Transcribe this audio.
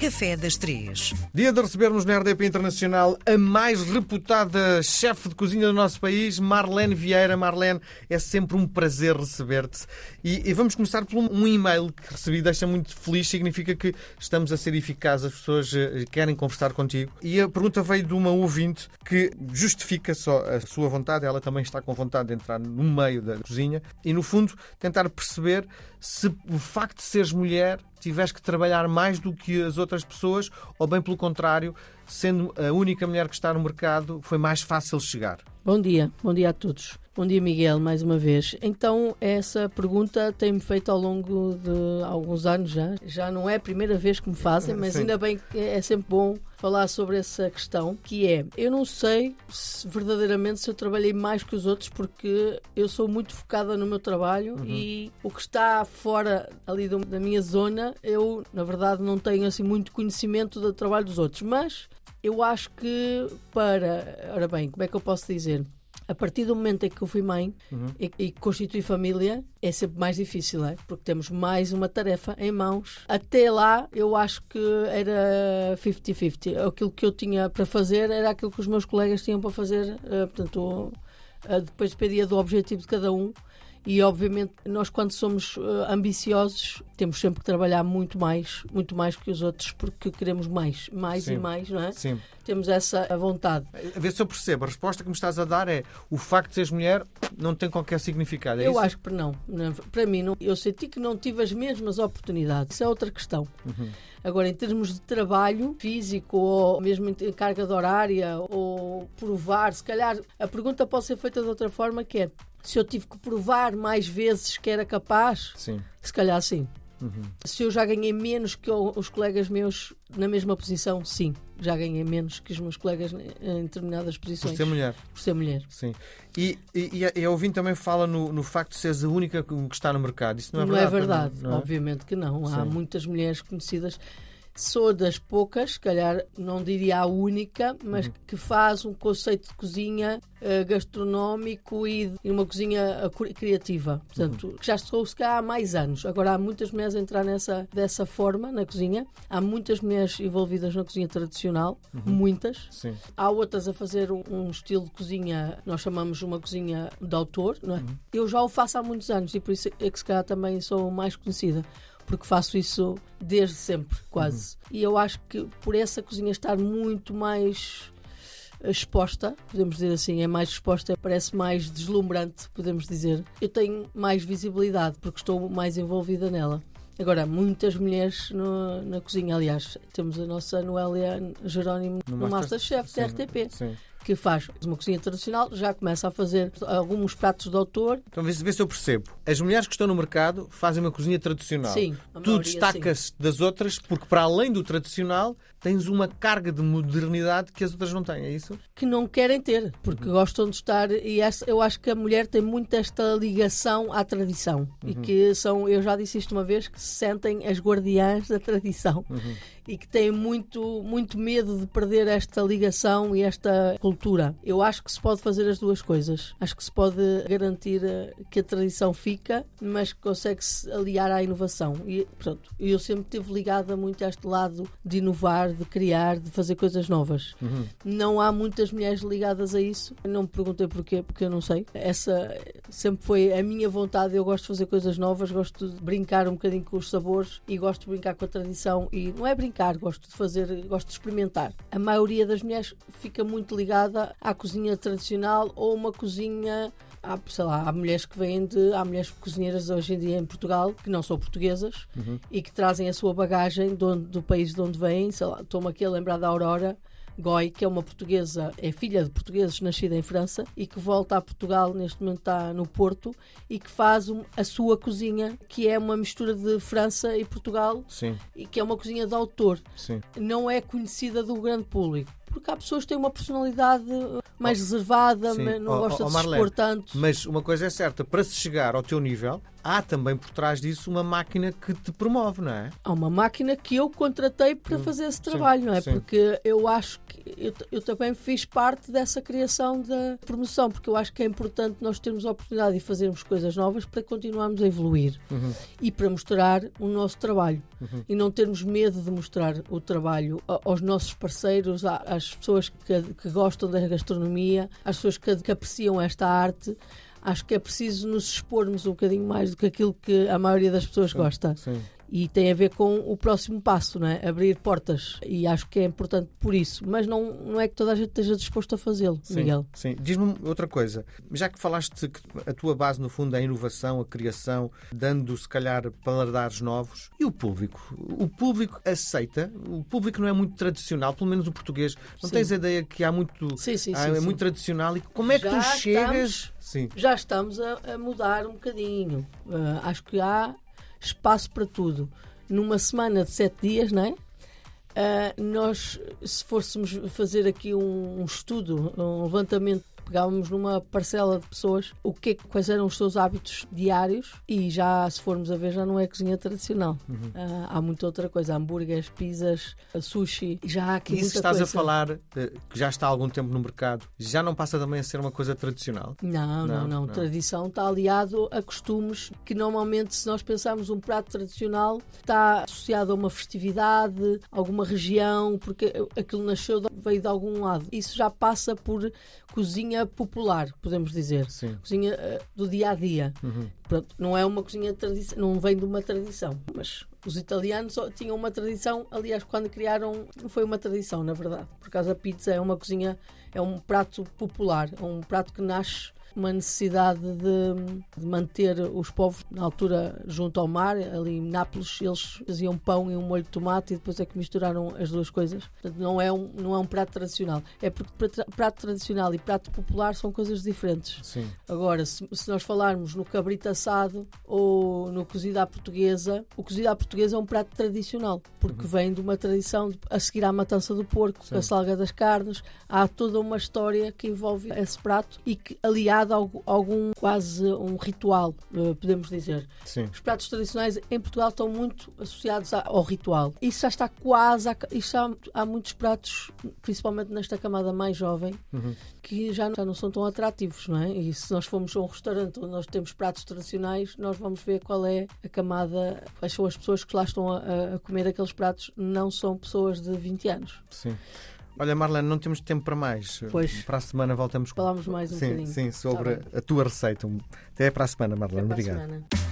Café das Três. Dia de recebermos na RDP Internacional a mais reputada chefe de cozinha do nosso país, Marlene Vieira. Marlene, é sempre um prazer receber-te. E, e, vamos começar por um, e-mail que recebi, deixa muito feliz, significa que estamos a ser eficazes, as pessoas uh, querem conversar contigo. E a pergunta veio de uma ouvinte que justifica só a sua vontade, ela também está com vontade de entrar no meio da cozinha e, no fundo, tentar perceber se o facto de seres mulher tiveste que trabalhar mais do que as outras pessoas ou, bem pelo contrário, sendo a única mulher que está no mercado, foi mais fácil chegar? Bom dia, bom dia a todos. Bom dia, Miguel, mais uma vez. Então, essa pergunta tem-me feito ao longo de alguns anos já. Já não é a primeira vez que me fazem, mas Sim. ainda bem que é sempre bom falar sobre essa questão, que é, eu não sei se, verdadeiramente se eu trabalhei mais que os outros, porque eu sou muito focada no meu trabalho uhum. e o que está fora ali da minha zona, eu, na verdade, não tenho assim muito conhecimento do trabalho dos outros, mas eu acho que para, ora bem, como é que eu posso dizer? a partir do momento em que eu fui mãe uhum. e, e constituí família, é sempre mais difícil, é? porque temos mais uma tarefa em mãos. Até lá, eu acho que era 50-50. Aquilo que eu tinha para fazer era aquilo que os meus colegas tinham para fazer. Uh, portanto, uh, depois dependia do objetivo de cada um. E obviamente nós quando somos uh, ambiciosos temos sempre que trabalhar muito mais, muito mais que os outros porque queremos mais, mais Sim. e mais, não é? Sim. Temos essa vontade. A ver se eu percebo, a resposta que me estás a dar é o facto de seres mulher não tem qualquer significado, é Eu isso? acho que não. Para mim, não. eu senti que não tive as mesmas oportunidades. Isso é outra questão. Uhum. Agora, em termos de trabalho físico ou mesmo em carga de horária ou provar, se calhar a pergunta pode ser feita de outra forma que é se eu tive que provar mais vezes que era capaz, sim. se calhar sim. Uhum. Se eu já ganhei menos que os colegas meus na mesma posição, sim, já ganhei menos que os meus colegas em determinadas posições. Por ser mulher. Por ser mulher. Sim. E, e, e a ouvinte também fala no, no facto de seres a única que está no mercado. Isso não é não verdade? É verdade, não, é? obviamente que não. Há muitas mulheres conhecidas Sou das poucas, se calhar não diria a única, mas uhum. que faz um conceito de cozinha uh, gastronómico e, e, uma cozinha uh, criativa. Portanto, uhum. que já estou se calhar há mais anos. Agora há muitas mulheres a entrar nessa, dessa forma na cozinha. Há muitas mulheres envolvidas na cozinha tradicional, uhum. muitas. Sim. Há outras a fazer um, um, estilo de cozinha, nós chamamos uma cozinha de autor, não é? Uhum. Eu já o faço há muitos anos e por isso é que se calhar também sou mais conhecida porque faço isso desde sempre, quase. Uhum. E eu acho que por essa cozinha estar muito mais exposta, podemos dizer assim, é mais exposta, parece mais deslumbrante, podemos dizer. Eu tenho mais visibilidade porque estou mais envolvida nela. Agora, muitas mulheres no, na cozinha, aliás, temos a nossa Noélia Jerónimo no, no Masterchef da RTP. Sim que faz uma cozinha tradicional, já começa a fazer alguns pratos de autor. Então vê, vê se eu percebo. As mulheres que estão no mercado fazem uma cozinha tradicional. Sim. Tu destacas das outras porque, para além do tradicional, tens uma carga de modernidade que as outras não têm, é isso? Que não querem ter, porque uhum. gostam de estar. E essa, eu acho que a mulher tem muito esta ligação à tradição. Uhum. E que são, eu já disse isto uma vez, que se sentem as guardiãs da tradição. Uhum. E que têm muito, muito medo de perder esta ligação e esta cultura. Eu acho que se pode fazer as duas coisas. Acho que se pode garantir eh, que a tradição fica, mas que consegue-se aliar à inovação. E pronto, eu sempre estive ligada muito a este lado de inovar de criar, de fazer coisas novas. Uhum. Não há muitas mulheres ligadas a isso. Não me perguntei porquê, porque eu não sei. Essa sempre foi a minha vontade. Eu gosto de fazer coisas novas, gosto de brincar um bocadinho com os sabores e gosto de brincar com a tradição. E não é brincar, gosto de fazer, gosto de experimentar. A maioria das mulheres fica muito ligada à cozinha tradicional ou uma cozinha há, sei lá, há mulheres que vêm de. Há mulheres cozinheiras hoje em dia em Portugal que não são portuguesas uhum. e que trazem a sua bagagem do, do país de onde vêm. Sei lá, estou-me aqui a lembrar da Aurora. Goy, que é uma portuguesa, é filha de portugueses nascida em França e que volta a Portugal, neste momento está no Porto, e que faz um, a sua cozinha, que é uma mistura de França e Portugal, Sim. e que é uma cozinha de autor. Sim. Não é conhecida do grande público porque há pessoas que têm uma personalidade mais oh, reservada, sim. não oh, gostam oh, de se expor tanto. Mas uma coisa é certa, para se chegar ao teu nível, há também por trás disso uma máquina que te promove, não é? Há uma máquina que eu contratei para hum, fazer esse trabalho, sim, não é? Sim. Porque eu acho que eu, eu, também fiz parte dessa criação da promoção, porque eu acho que é importante nós termos a oportunidade de fazermos coisas novas para continuarmos a evoluir uhum. e para mostrar o nosso trabalho. Uhum. E não termos medo de mostrar o trabalho aos nossos parceiros, às pessoas que, que gostam da gastronomia, às pessoas que, que apreciam esta arte acho que é preciso nos expormos um bocadinho mais do que aquilo que a maioria das pessoas gosta. Sim e tem a ver com o próximo passo, não é? abrir portas. E acho que é importante por isso. Mas não, não é que toda a gente esteja disposto a fazê-lo, Miguel. Sim, diz-me outra coisa. Já que falaste que a tua base, no fundo, é a inovação, a criação, dando, se calhar, paladares novos, e o público? O público aceita? O público não é muito tradicional, pelo menos o português. Não sim. tens a ideia que há muito. Sim, sim, há, sim, é muito tradicional. E como é que já tu chegas. Estamos, já estamos a, a mudar um bocadinho. Uh, acho que há espaço para tudo. Numa semana de sete dias, não é? Uh, nós, se fôssemos fazer aqui um, um estudo, um levantamento pegávamos numa parcela de pessoas o que, quais eram os seus hábitos diários e já, se formos a ver, já não é cozinha tradicional. Uhum. Uh, há muita outra coisa, hambúrgueres, pizzas, sushi, já há aqui Isso muita estás coisa. a falar, eh, que já está há algum tempo no mercado, já não passa também a ser uma coisa tradicional? Não, não, não. não. não. Tradição está aliado a costumes que normalmente, se nós pensarmos um prato tradicional, está associado a uma festividade, alguma região, porque aquilo nasceu, veio de algum lado. Isso já passa por cozinha popular, podemos dizer. Sim. Cozinha uh, do dia a dia. Uhum. Pronto, não é uma cozinha tradição, não vem de uma tradição, mas os italianos tinham uma tradição, aliás, quando criaram, foi uma tradição, na verdade, por causa a pizza é uma cozinha, é um prato popular, é um prato que nasce uma necessidade de, de, manter os povos na altura junto ao mar, ali em Nápoles, eles faziam pão e um molho de tomate e depois é que misturaram as duas coisas. Portanto, não é um, não é um prato tradicional. É porque prato tradicional e prato popular são coisas diferentes. Sim. Agora, se, se nós falarmos no cabrito assado ou no cozido à portuguesa, o cozido à portuguesa é um prato tradicional, porque uhum. vem de uma tradição de, a seguir à matança do porco, Sim. a salga das carnes, há toda uma história que envolve esse prato e que, aliás, criado algum quase um ritual, eh, podemos dizer. Sim. Os pratos tradicionais em Portugal estão muito associados ao ritual. Isso já está quase. A, isso há, há muitos pratos, principalmente nesta camada mais jovem, uhum. que já, já não são tão atrativos, não é? E se nós formos a um restaurante onde nós temos pratos tradicionais, nós vamos ver qual é a camada, quais são as pessoas que lá estão a, a comer aqueles pratos, não são pessoas de 20 anos. Sim. Olha, Marlene, não temos tempo para mais. Pois. Para a semana voltamos. Falamos mais um sim, bocadinho. Sim, sobre tá a tua receita. Até para a semana, Marlene. Obrigado.